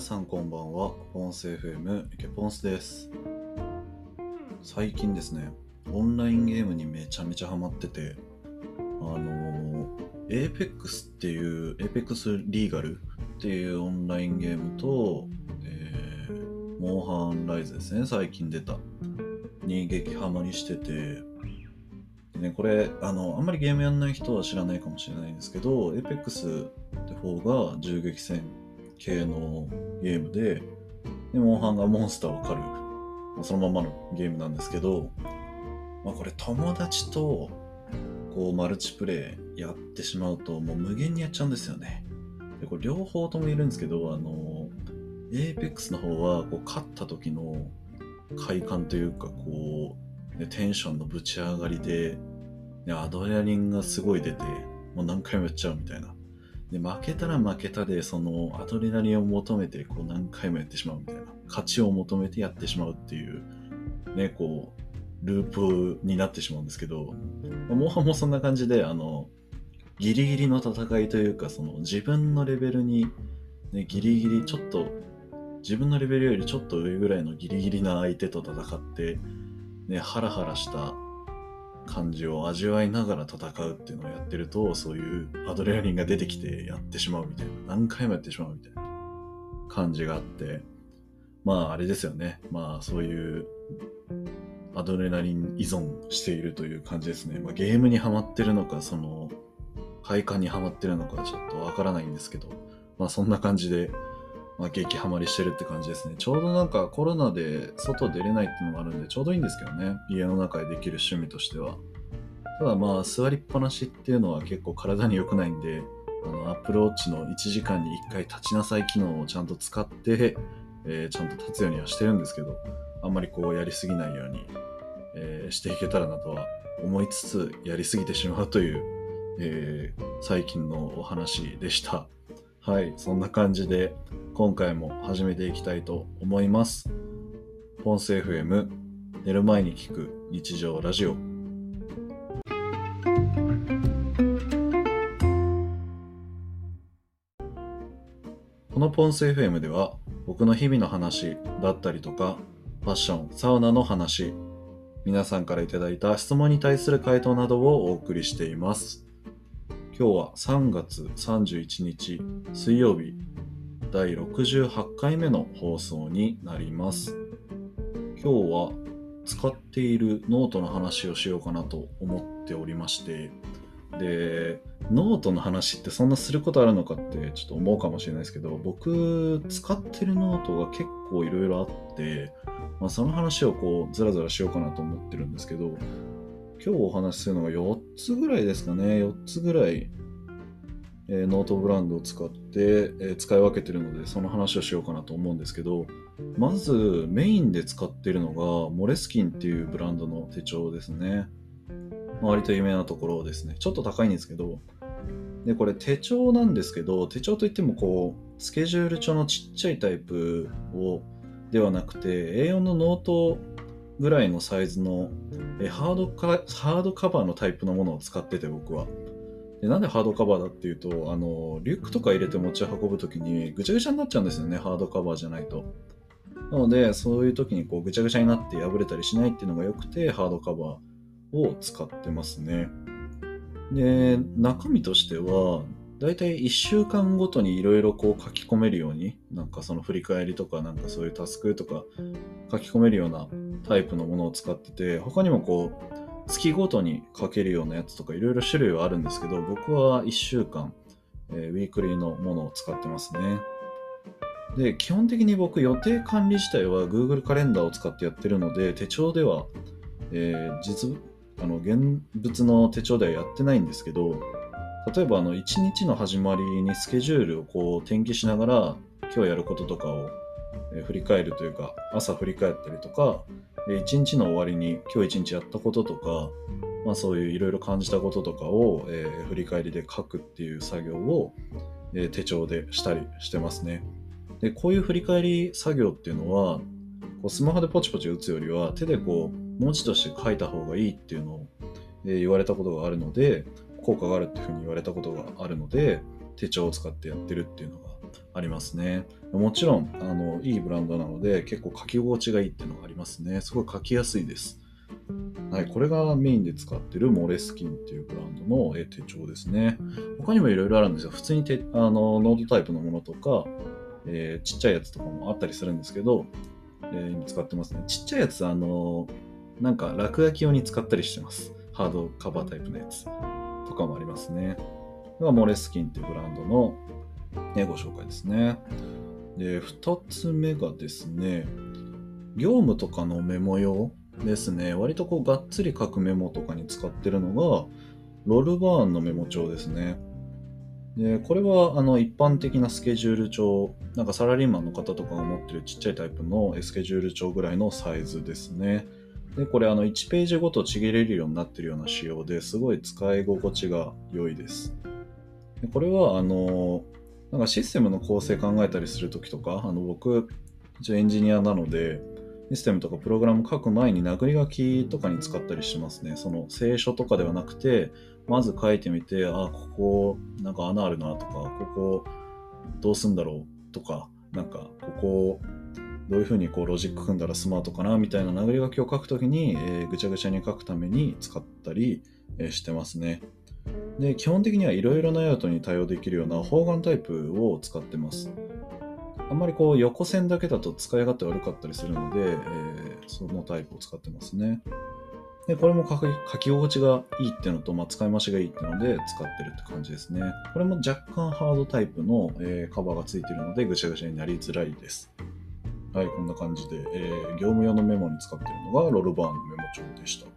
さんこんばんは。ポンス FM ケポンスです。最近ですね、オンラインゲームにめちゃめちゃハマってて、あのー、Apex っていう、Apex リーガルっていうオンラインゲームと、えー、モンハンライズですね、最近出た、に激ハマりしてて、ね、これあの、あんまりゲームやんない人は知らないかもしれないんですけど、Apex って方が銃撃戦系のゲームで、でモンハンがモンスターを狩る、まあそのままのゲームなんですけど、まあ、これ友達とこうマルチプレイやってしまうともう無限にやっちゃうんですよね。でこれ両方ともいるんですけど、あの、Apex の方はこう勝った時の快感というか、こう、ねテンションのぶち上がりで、ねアドレナリンがすごい出て、もう何回もやっちゃうみたいな。で、負けたら負けたで、そのアドレナリンを求めて、こう何回もやってしまうみたいな。勝ちを求めてやってしまうっていう、ね、こう、ループになってしまうんですけど、まあモンハンもそんな感じで、あの、ギリギリの戦いというか、その自分のレベルに、ね、ギリギリちょっと、自分のレベルよりちょっと上ぐらいのギリギリな相手と戦って、ね、ハラハラした感じを味わいながら戦うっていうのをやってると、そういうアドレナリンが出てきてやってしまうみたいな、何回もやってしまうみたいな感じがあって、まああれですよね。まあそういうアドレナリン依存しているという感じですね。まあ、ゲームにハマってるのか、その快感にハマってるのかちょっとわからないんですけど、まあそんな感じで、まあ、激ハマりしてるって感じですね。ちょうどなんかコロナで外出れないっていうのもあるんで、ちょうどいいんですけどね。家の中でできる趣味としては。ただまあ座りっぱなしっていうのは結構体に良くないんで、あの Apple Watch の1時間に1回立ちなさい機能をちゃんと使って、えーちゃんと立つようにはしてるんですけど、あんまりこうやりすぎないように、えーしていけたらなとは思いつつ、やりすぎてしまうという、えー最近のお話でした。はい、そんな感じで今回も始めていきたいと思います。ポンス FM 寝る前に聞く日常ラジオ。このポンス FM では僕の日々の話だったりとかファッション、サウナの話、皆さんからいただいた質問に対する回答などをお送りしています。今日は3月31日水曜日第68回目の放送になります。今日は使っているノートの話をしようかなと思っておりまして、で、ノートの話ってそんなすることあるのかってちょっと思うかもしれないですけど、僕使ってるノートが結構いろいろあって、まあ、その話をこうずらずらしようかなと思ってるんですけど、今日お話しするのが4つぐらいですかね、4つぐらい、えーノートブランドを使って、えー使い分けてるので、その話をしようかなと思うんですけど、まずメインで使ってるのが、モレスキンっていうブランドの手帳ですね。まあ割と有名なところですね。ちょっと高いんですけど、で、これ手帳なんですけど、手帳といってもこう、スケジュール帳のちっちゃいタイプを、ではなくて、A4 のノートぐらいのサイズのえハードカハードカバーのタイプのものを使ってて僕はでなんでハードカバーだっていうとあのリュックとか入れて持ち運ぶ時にぐちゃぐちゃになっちゃうんですよねハードカバーじゃないと。なのでそういう時にこうぐちゃぐちゃになって破れたりしないっていうのが良くてハードカバーを使ってますね。で中身としてはだいたい1週間ごとにいろいろこう書き込めるようになんかその振り返りとかなんかそういうタスクとか書き込めるようなタイプのものを使ってて他にもこう月ごとに書けるようなやつとかいろいろ種類はあるんですけど僕は1週間、えーウィークリーのものを使ってますね。で基本的に僕予定管理自体は Google カレンダーを使ってやってるので手帳では、えー実あの現物の手帳ではやってないんですけど例えばあの1日の始まりにスケジュールをこう転記しながら今日やることとかを振り返るというか朝振り返ったりとかで一日の終わりに今日一日やったこととか、まあ、そういういろいろ感じたこととかを、えー振り返りで書くっていう作業を、えー手帳でしたりしてますね。でこういう振り返り作業っていうのはこうスマホでポチポチ打つよりは手でこう文字として書いた方がいいっていうのを、えー言われたことがあるので効果があるっていうふうに言われたことがあるので手帳を使ってやってるっていうのがありますね。もちろん、あの、いいブランドなので、結構書き心地がいいっていうのがありますね。すごい書きやすいです。はい、これがメインで使ってるモレスキンっていうブランドの手帳ですね。他にもいろいろあるんですよ。普通にてあのノートタイプのものとか、えー、ちっちゃいやつとかもあったりするんですけど、えー、今使ってますね。ちっちゃいやつ、あのなんか落書き用に使ったりしてます。ハードカバータイプのやつとかもありますね。これがモレスキンっていうブランドの、ね、ご紹介ですね。で、2つ目がですね、業務とかのメモ用ですね。割とこうがっつり書くメモとかに使ってるのが、ロルバーンのメモ帳ですね。でこれはあの一般的なスケジュール帳、なんかサラリーマンの方とかが持ってるちっちゃいタイプのスケジュール帳ぐらいのサイズですね。で、これあの1ページごとちぎれるようになってるような仕様ですごい使い心地が良いです。でこれはあの、なんかシステムの構成考えたりするときとか、あの僕、一応エンジニアなので、システムとかプログラム書く前に殴り書きとかに使ったりしますね。その聖書とかではなくて、まず書いてみて、あ、ここなんか穴あるなとか、ここどうすんだろうとか、なんかここどういうふうにこうロジック組んだらスマートかなみたいな殴り書きを書くときに、えー、ぐちゃぐちゃに書くために使ったり、えー、してますね。で、基本的にはいろいろな用途に対応できるような方眼タイプを使ってます。あんまりこう横線だけだと使い勝手悪かったりするので、えー、そのタイプを使ってますね。で、これも書き心地がいいっていうのと、まあ、使い回しがいいっていうので使ってるって感じですね。これも若干ハードタイプの、えー、カバーがついてるのでぐしゃぐしゃになりづらいです。はい、こんな感じで、えー、業務用のメモに使ってるのがロルバーンのメモ帳でした。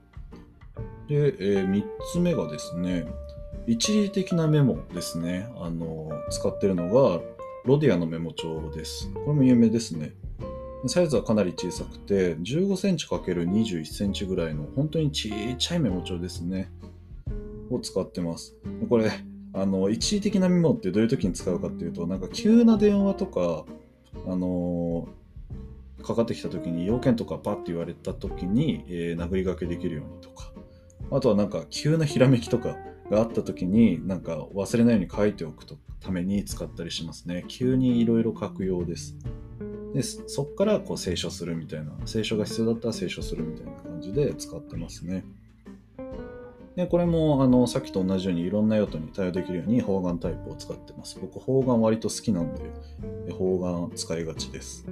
で、えー、3つ目がですね、一時的なメモですね。あの、使ってるのが、ロディアのメモ帳です。これも有名ですね。サイズはかなり小さくて、15センチ ×21 センチぐらいの本当にちっちゃいメモ帳ですね。を使ってます。これ、あの、一時的なメモってどういう時に使うかっていうと、なんか急な電話とか、あのかかってきた時に要件とかパッて言われた時に、えー、殴りがけできるようにとか、あとはなんか急なひらめきとかがあった時になんか忘れないように書いておくとために使ったりしますね。急にいろいろ書く用です。でそこからこう清書するみたいな、清書が必要だったら清書するみたいな感じで使ってますね。でこれもあのさっきと同じようにいろんな用途に対応できるように方眼タイプを使ってます。僕方眼割と好きなんで方眼使いがちです。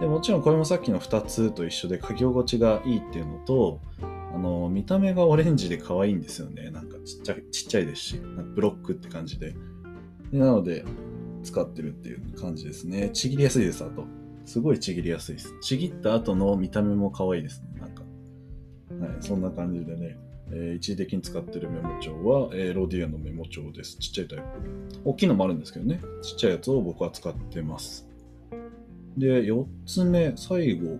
でもちろんこれもさっきの2つと一緒で書き心地がいいっていうのとあの見た目がオレンジで可愛いんですよね。なんかちっちゃいちっちゃいですし、ブロックって感じで。でなので、使ってるっていう感じですね。ちぎりやすいです、あと。すごいちぎりやすいです。ちぎった後の見た目も可愛いですね。なんか。はい、そんな感じでね。えー、一時的に使ってるメモ帳は、えー、ロディアのメモ帳です。ちっちゃいタイプ。大きいのもあるんですけどね。ちっちゃいやつを僕は使ってます。で、4つ目、最後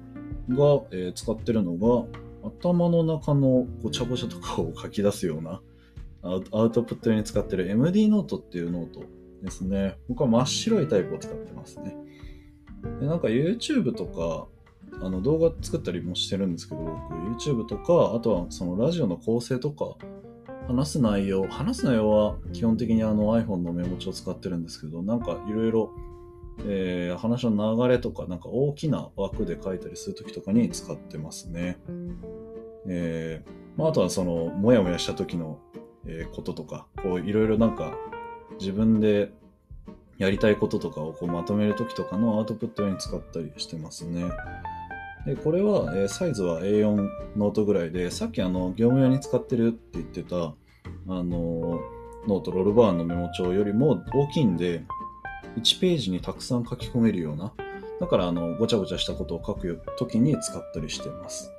が、えー、使ってるのが、頭の中のごちゃごちゃとかを書き出すようなアウトプットに使ってる MD ノートっていうノートですね。僕は真っ白いタイプを使ってますね。でなんか YouTube とかあの動画作ったりもしてるんですけど、YouTube とか、あとはそのラジオの構成とか、話す内容、話す内容は基本的にあの iPhone のメモ帳を使ってるんですけど、なんかいろいろえ、話の流れとか、なんか大きな枠で書いたりするときとかに使ってますね。えー、まあ、あとはその、もやもやした時の、えー、こととか、こう、いろいろなんか、自分でやりたいこととかをこうまとめるときとかのアウトプットに使ったりしてますね。で、これは、えー、サイズは A4 ノートぐらいで、さっきあの、業務用に使ってるって言ってた、あのノート、ロルバーンのメモ帳よりも大きいんで、1ページにたくさん書き込めるような、だからあのごちゃごちゃしたことを書くときに使ったりしてます。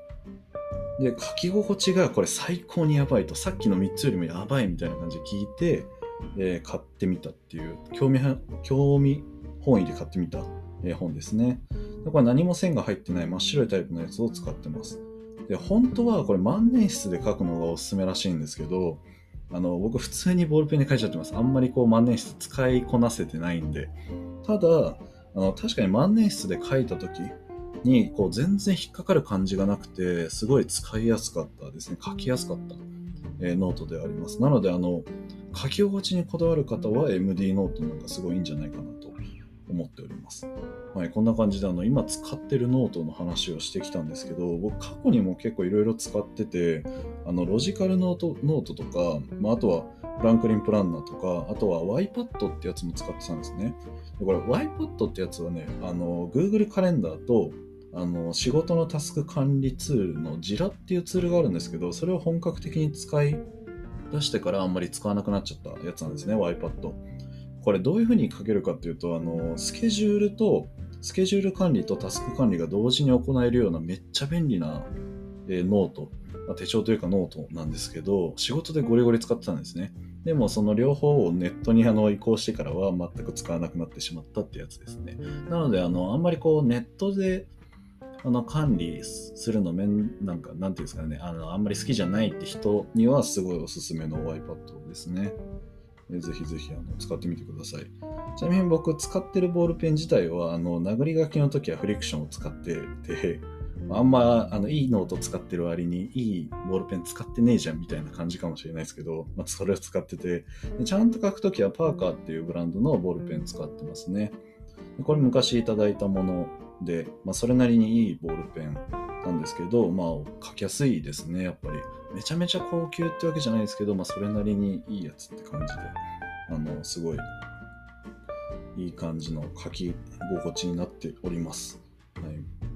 で、書き心地がこれ最高にやばいと、さっきの3つよりもやばいみたいな感じで聞いて、えー、買ってみたっていう、興味、興味本位で買ってみた、えー、本ですね。でこれ何も線が入ってない真っ白いタイプのやつを使ってます。で、本当はこれ万年筆で書くのがおすすめらしいんですけど、あの、僕普通にボールペンで書いちゃってます。あんまりこう万年筆使いこなせてないんで。ただ、あの確かに万年筆で書いた時にこう全然引っかかる感じがなくて、すごい使いやすかったですね。書きやすかった、え、ノートであります。なので、あの、書き心地にこだわる方は MD ノートなんかすごいいいんじゃないかなと思っております。はい、こんな感じであの今使ってるノートの話をしてきたんですけど、僕過去にも結構いろいろ使ってて、あのロジカルノートノートとか、まあ、あとはフランクリンプランナーとか、あとは YPad ってやつも使ってたんですね。でこれ YPad ってやつはね、あの Google カレンダーとあの仕事のタスク管理ツールの Jira っていうツールがあるんですけど、それを本格的に使い出してからあんまり使わなくなっちゃったやつなんですね、YPad。これどういうふうに書けるかっていうと、あのスケジュールと、スケジュール管理とタスク管理が同時に行えるようなめっちゃ便利な、えノート、ま手帳というかノートなんですけど、仕事でゴリゴリ使ってたんですね。でもその両方をネットにあの移行してからは全く使わなくなってしまったってやつですね。なので、あの、あんまりこうネットであの管理するのめん、なんか、なんていうんですかね、あの、あんまり好きじゃないって人にはすごいおすすめの iPad ですね。ぜひぜひあの使ってみてください。ちなみに僕使ってるボールペン自体は、あの、殴り書きの時はフリクションを使ってて、あんまあのいいノート使ってる割にいいボールペン使ってねえじゃんみたいな感じかもしれないですけど、まあ、それを使っててちゃんと書くときはパーカーっていうブランドのボールペン使ってますね。これ昔いただいたもので、まあ、それなりにいいボールペンなんですけど、まあ、書きやすいですね、やっぱり。めちゃめちゃ高級ってわけじゃないですけど、まあ、それなりにいいやつって感じで、あの、すごいいい感じの書き心地になっております。はい、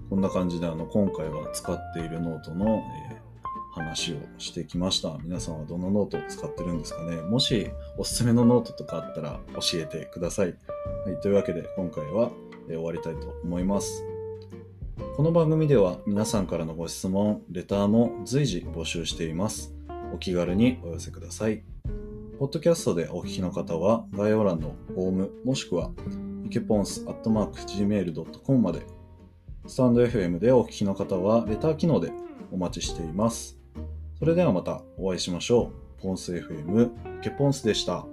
こんな感じであの今回は使っているノートの、えー話をしてきました。皆さんはどのノートを使ってるんですかねもしおすすめのノートとかあったら教えてください。はい、というわけで今回は、えー終わりたいと思います。この番組では皆さんからのご質問、レターも随時募集しています。お気軽にお寄せください。ポッドキャストでお聞きの方は概要欄のフォームもしくはイケポンスアットマーク Gmail.com までスタンド FM でお聞きの方はレター機能でお待ちしています。それではまたお会いしましょう。ポンス FM イケポンスでした。